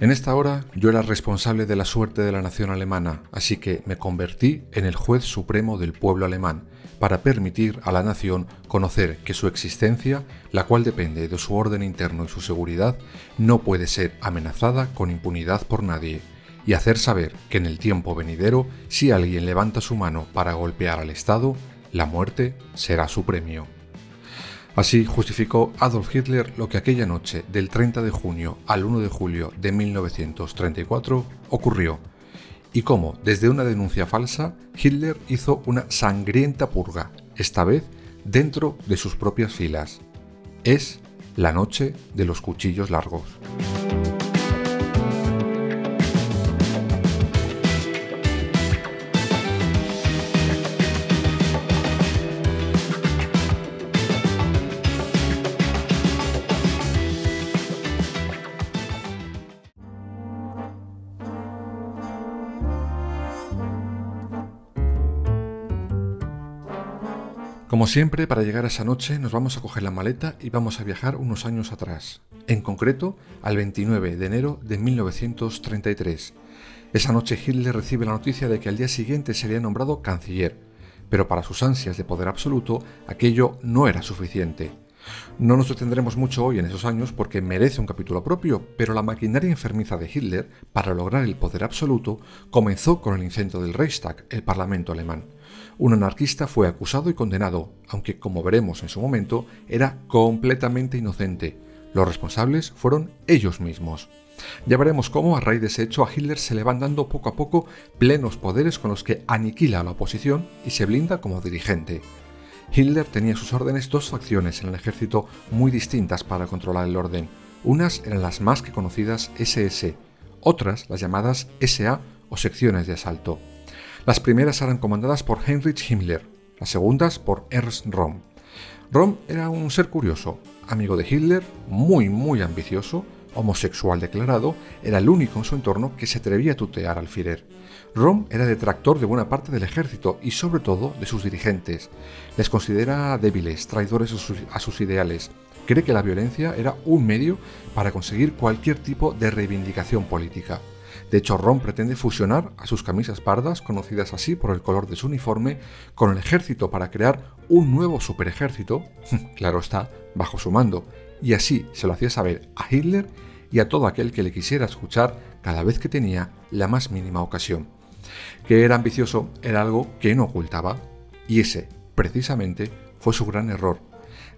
En esta hora yo era responsable de la suerte de la nación alemana, así que me convertí en el juez supremo del pueblo alemán, para permitir a la nación conocer que su existencia, la cual depende de su orden interno y su seguridad, no puede ser amenazada con impunidad por nadie, y hacer saber que en el tiempo venidero, si alguien levanta su mano para golpear al Estado, la muerte será su premio. Así justificó Adolf Hitler lo que aquella noche del 30 de junio al 1 de julio de 1934 ocurrió y cómo, desde una denuncia falsa, Hitler hizo una sangrienta purga, esta vez dentro de sus propias filas. Es la noche de los cuchillos largos. Como siempre, para llegar a esa noche nos vamos a coger la maleta y vamos a viajar unos años atrás, en concreto al 29 de enero de 1933. Esa noche Hitler recibe la noticia de que al día siguiente sería nombrado canciller, pero para sus ansias de poder absoluto aquello no era suficiente. No nos detendremos mucho hoy en esos años porque merece un capítulo propio, pero la maquinaria enfermiza de Hitler para lograr el poder absoluto comenzó con el incendio del Reichstag, el Parlamento alemán. Un anarquista fue acusado y condenado, aunque como veremos en su momento, era completamente inocente. Los responsables fueron ellos mismos. Ya veremos cómo a raíz de ese hecho a Hitler se le van dando poco a poco plenos poderes con los que aniquila a la oposición y se blinda como dirigente. Hitler tenía a sus órdenes dos facciones en el ejército muy distintas para controlar el orden. Unas eran las más que conocidas SS, otras las llamadas SA o secciones de asalto. Las primeras eran comandadas por Heinrich Himmler, las segundas por Ernst Röhm. Röhm era un ser curioso, amigo de Hitler, muy muy ambicioso, homosexual declarado, era el único en su entorno que se atrevía a tutear al Führer. Röhm era detractor de buena parte del ejército y sobre todo de sus dirigentes. Les considera débiles, traidores a sus ideales. Cree que la violencia era un medio para conseguir cualquier tipo de reivindicación política. De hecho, Ron pretende fusionar a sus camisas pardas, conocidas así por el color de su uniforme, con el ejército para crear un nuevo superejército, claro está, bajo su mando, y así se lo hacía saber a Hitler y a todo aquel que le quisiera escuchar cada vez que tenía la más mínima ocasión. Que era ambicioso era algo que no ocultaba, y ese, precisamente, fue su gran error.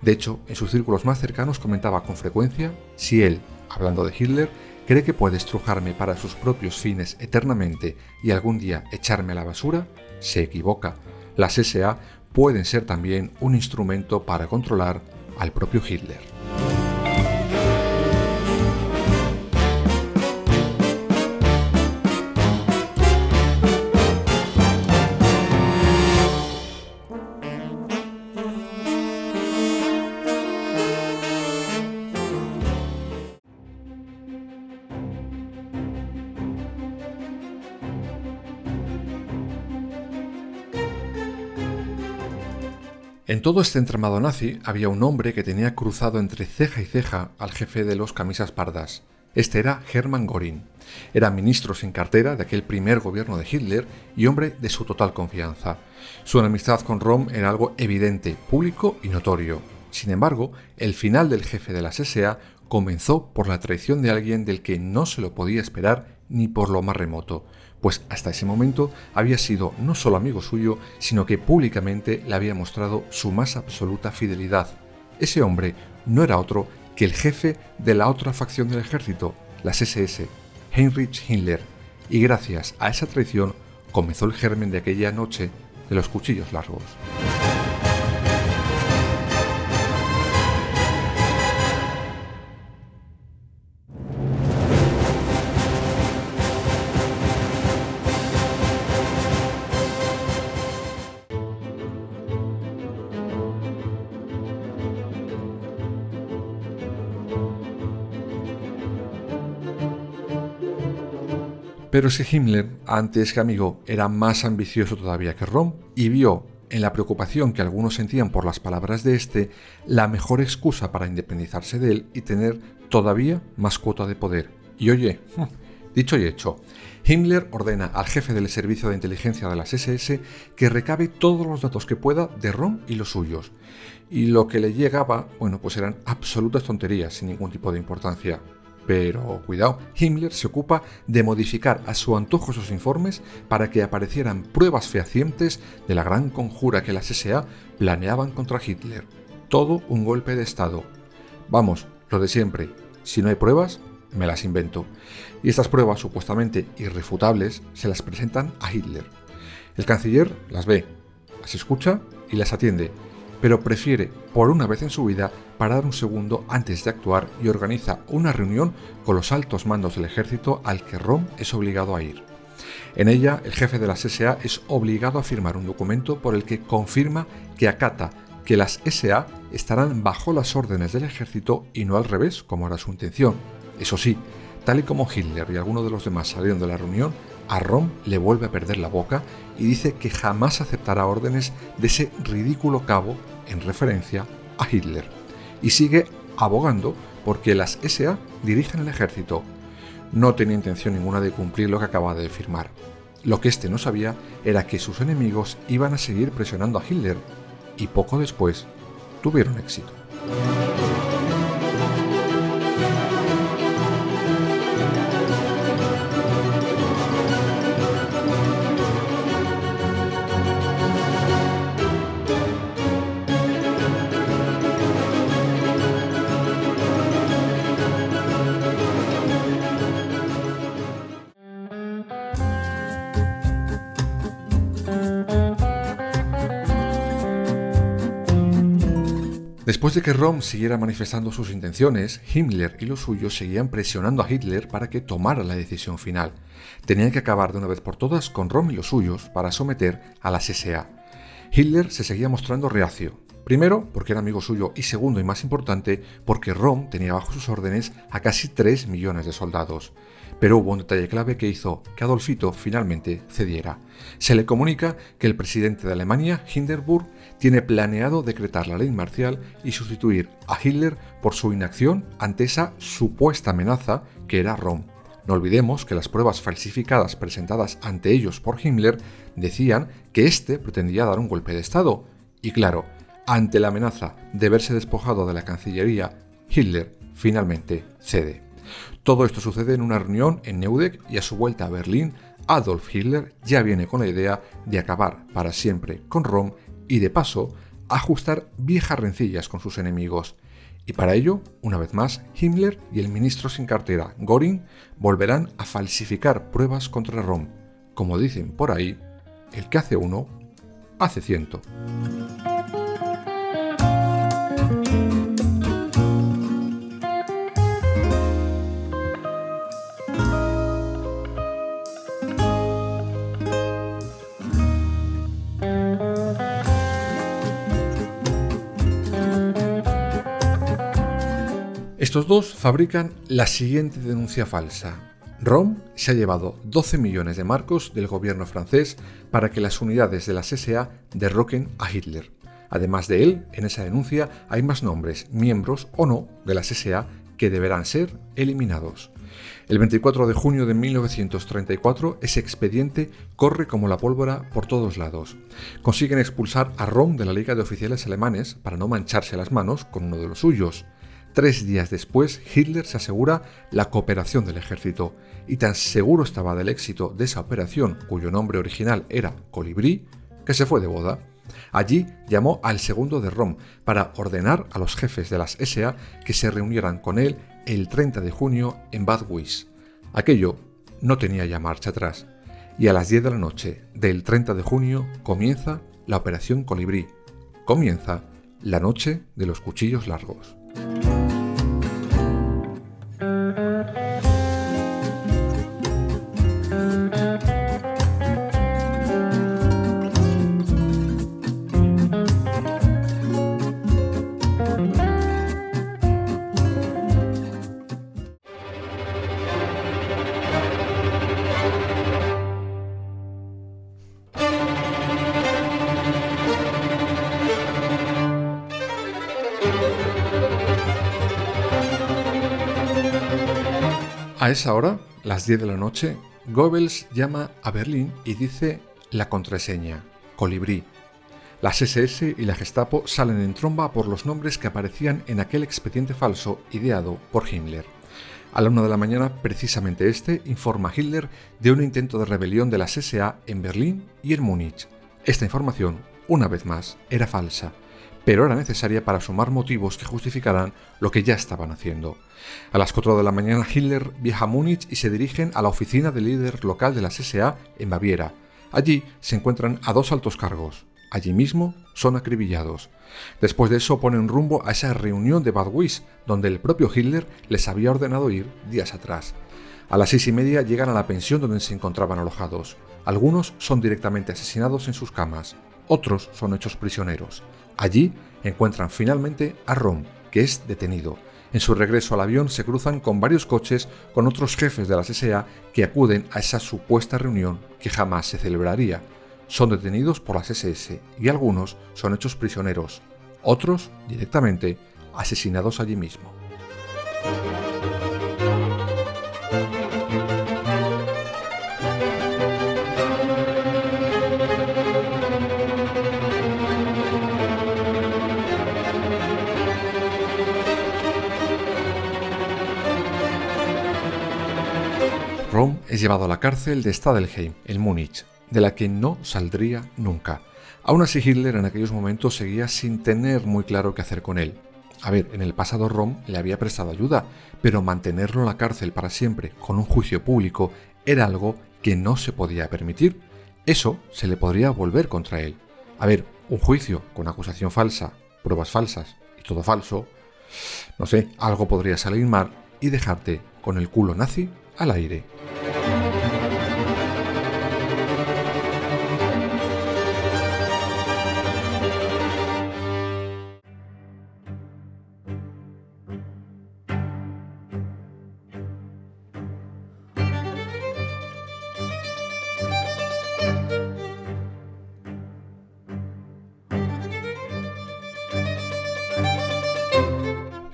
De hecho, en sus círculos más cercanos comentaba con frecuencia si él, hablando de Hitler, cree que puede estrujarme para sus propios fines eternamente y algún día echarme a la basura, se equivoca. Las SA pueden ser también un instrumento para controlar al propio Hitler. En todo este entramado nazi había un hombre que tenía cruzado entre ceja y ceja al jefe de los camisas pardas. Este era Hermann Göring. Era ministro sin cartera de aquel primer gobierno de Hitler y hombre de su total confianza. Su enemistad con Rom era algo evidente, público y notorio. Sin embargo, el final del jefe de la SA comenzó por la traición de alguien del que no se lo podía esperar ni por lo más remoto pues hasta ese momento había sido no solo amigo suyo, sino que públicamente le había mostrado su más absoluta fidelidad. Ese hombre no era otro que el jefe de la otra facción del ejército, las SS, Heinrich Himmler, y gracias a esa traición comenzó el germen de aquella noche de los cuchillos largos. Pero si Himmler, antes que amigo, era más ambicioso todavía que Rom y vio en la preocupación que algunos sentían por las palabras de este la mejor excusa para independizarse de él y tener todavía más cuota de poder. Y oye, dicho y hecho, Himmler ordena al jefe del servicio de inteligencia de las SS que recabe todos los datos que pueda de Rom y los suyos. Y lo que le llegaba, bueno, pues eran absolutas tonterías sin ningún tipo de importancia. Pero cuidado, Himmler se ocupa de modificar a su antojo esos informes para que aparecieran pruebas fehacientes de la gran conjura que las SA planeaban contra Hitler. Todo un golpe de Estado. Vamos, lo de siempre. Si no hay pruebas, me las invento. Y estas pruebas supuestamente irrefutables se las presentan a Hitler. El canciller las ve, las escucha y las atiende, pero prefiere, por una vez en su vida, parar un segundo antes de actuar y organiza una reunión con los altos mandos del ejército al que Rom es obligado a ir. En ella, el jefe de la SA es obligado a firmar un documento por el que confirma que acata que las SA estarán bajo las órdenes del ejército y no al revés, como era su intención. Eso sí, tal y como Hitler y algunos de los demás salieron de la reunión, a Rom le vuelve a perder la boca y dice que jamás aceptará órdenes de ese ridículo cabo en referencia a Hitler. Y sigue abogando porque las SA dirigen el ejército. No tenía intención ninguna de cumplir lo que acaba de firmar. Lo que este no sabía era que sus enemigos iban a seguir presionando a Hitler y poco después tuvieron éxito. Después de que Rom siguiera manifestando sus intenciones, Himmler y los suyos seguían presionando a Hitler para que tomara la decisión final. Tenían que acabar de una vez por todas con Rom y los suyos para someter a las SA. Hitler se seguía mostrando reacio, Primero, porque era amigo suyo y segundo y más importante, porque Rom tenía bajo sus órdenes a casi 3 millones de soldados. Pero hubo un detalle clave que hizo que Adolfito finalmente cediera. Se le comunica que el presidente de Alemania, Hindenburg, tiene planeado decretar la ley marcial y sustituir a Hitler por su inacción ante esa supuesta amenaza que era Rom. No olvidemos que las pruebas falsificadas presentadas ante ellos por Himmler decían que éste pretendía dar un golpe de Estado. Y claro, ante la amenaza de verse despojado de la Cancillería, Hitler finalmente cede. Todo esto sucede en una reunión en Neudeck y a su vuelta a Berlín, Adolf Hitler ya viene con la idea de acabar para siempre con Rom y de paso ajustar viejas rencillas con sus enemigos. Y para ello, una vez más, Himmler y el ministro sin cartera, Göring, volverán a falsificar pruebas contra Rom. Como dicen por ahí, el que hace uno, hace ciento. Estos dos fabrican la siguiente denuncia falsa. Rom se ha llevado 12 millones de marcos del gobierno francés para que las unidades de la SA derroquen a Hitler. Además de él, en esa denuncia hay más nombres, miembros o no, de la SA que deberán ser eliminados. El 24 de junio de 1934 ese expediente corre como la pólvora por todos lados. Consiguen expulsar a Rom de la Liga de Oficiales Alemanes para no mancharse las manos con uno de los suyos. Tres días después, Hitler se asegura la cooperación del ejército, y tan seguro estaba del éxito de esa operación, cuyo nombre original era Colibrí, que se fue de boda. Allí llamó al segundo de Rom para ordenar a los jefes de las SA que se reunieran con él el 30 de junio en Bad Wies. Aquello no tenía ya marcha atrás, y a las 10 de la noche del 30 de junio comienza la Operación Colibrí. Comienza la noche de los cuchillos largos. A esa hora, las 10 de la noche, Goebbels llama a Berlín y dice la contraseña, colibrí. Las SS y la Gestapo salen en tromba por los nombres que aparecían en aquel expediente falso ideado por Himmler. A la una de la mañana, precisamente este informa a Hitler de un intento de rebelión de las SA en Berlín y en Múnich. Esta información, una vez más, era falsa pero era necesaria para sumar motivos que justificaran lo que ya estaban haciendo. A las 4 de la mañana Hitler viaja a Múnich y se dirigen a la oficina del líder local de la SA en Baviera. Allí se encuentran a dos altos cargos. Allí mismo son acribillados. Después de eso ponen rumbo a esa reunión de Bad Wiss, donde el propio Hitler les había ordenado ir días atrás. A las seis y media llegan a la pensión donde se encontraban alojados. Algunos son directamente asesinados en sus camas, otros son hechos prisioneros. Allí encuentran finalmente a Rom, que es detenido. En su regreso al avión se cruzan con varios coches con otros jefes de la SA que acuden a esa supuesta reunión que jamás se celebraría. Son detenidos por las SS y algunos son hechos prisioneros, otros directamente asesinados allí mismo. Rom es llevado a la cárcel de Stadelheim, en Múnich, de la que no saldría nunca. Aún así Hitler en aquellos momentos seguía sin tener muy claro qué hacer con él. A ver, en el pasado Rom le había prestado ayuda, pero mantenerlo en la cárcel para siempre, con un juicio público, era algo que no se podía permitir. Eso se le podría volver contra él. A ver, un juicio con acusación falsa, pruebas falsas y todo falso, no sé, algo podría salir mal y dejarte con el culo nazi al aire.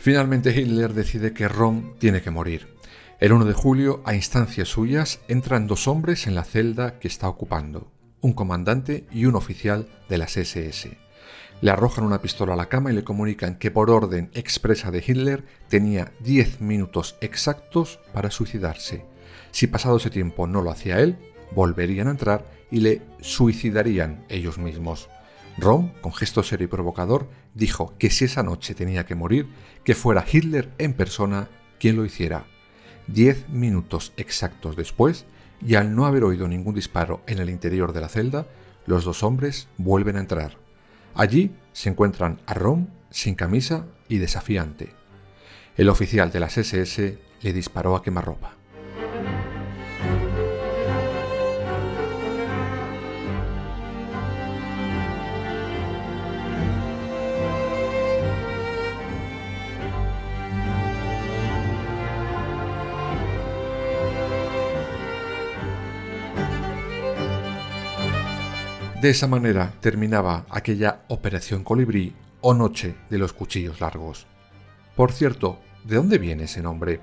Finalmente Hitler decide que Rom tiene que morir. El 1 de julio, a instancias suyas, entran dos hombres en la celda que está ocupando, un comandante y un oficial de las SS. Le arrojan una pistola a la cama y le comunican que por orden expresa de Hitler tenía 10 minutos exactos para suicidarse. Si pasado ese tiempo no lo hacía él, volverían a entrar y le suicidarían ellos mismos. Rom, con gesto serio y provocador, dijo que si esa noche tenía que morir, que fuera Hitler en persona quien lo hiciera. Diez minutos exactos después, y al no haber oído ningún disparo en el interior de la celda, los dos hombres vuelven a entrar. Allí se encuentran a Rom sin camisa y desafiante. El oficial de las SS le disparó a quemarropa. De esa manera terminaba aquella Operación Colibrí o Noche de los Cuchillos Largos. Por cierto, ¿de dónde viene ese nombre?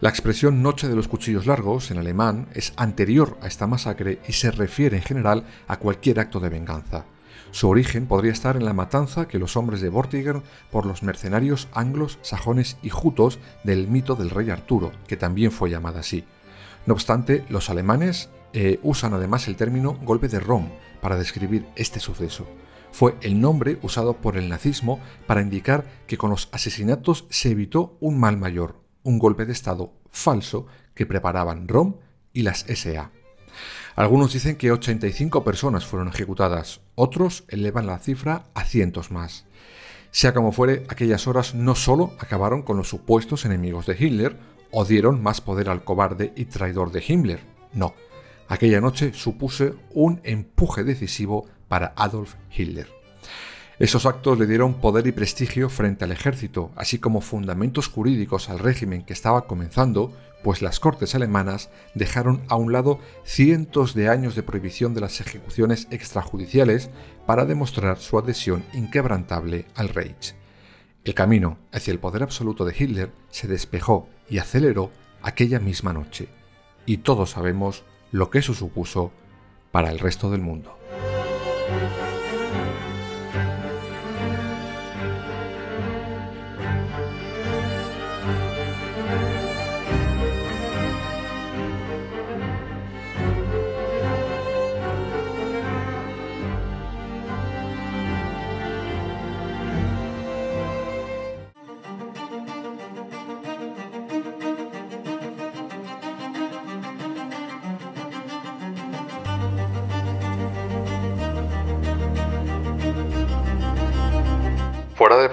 La expresión Noche de los Cuchillos Largos en alemán es anterior a esta masacre y se refiere en general a cualquier acto de venganza. Su origen podría estar en la matanza que los hombres de Vortigern por los mercenarios anglos, sajones y jutos del mito del rey Arturo, que también fue llamada así. No obstante, los alemanes eh, usan además el término golpe de Rom para describir este suceso. Fue el nombre usado por el nazismo para indicar que con los asesinatos se evitó un mal mayor, un golpe de Estado falso que preparaban Rom y las SA. Algunos dicen que 85 personas fueron ejecutadas, otros elevan la cifra a cientos más. Sea como fuere, aquellas horas no solo acabaron con los supuestos enemigos de Hitler o dieron más poder al cobarde y traidor de Himmler, no, Aquella noche supuse un empuje decisivo para Adolf Hitler. Esos actos le dieron poder y prestigio frente al ejército, así como fundamentos jurídicos al régimen que estaba comenzando, pues las cortes alemanas dejaron a un lado cientos de años de prohibición de las ejecuciones extrajudiciales para demostrar su adhesión inquebrantable al Reich. El camino hacia el poder absoluto de Hitler se despejó y aceleró aquella misma noche, y todos sabemos lo que eso supuso para el resto del mundo.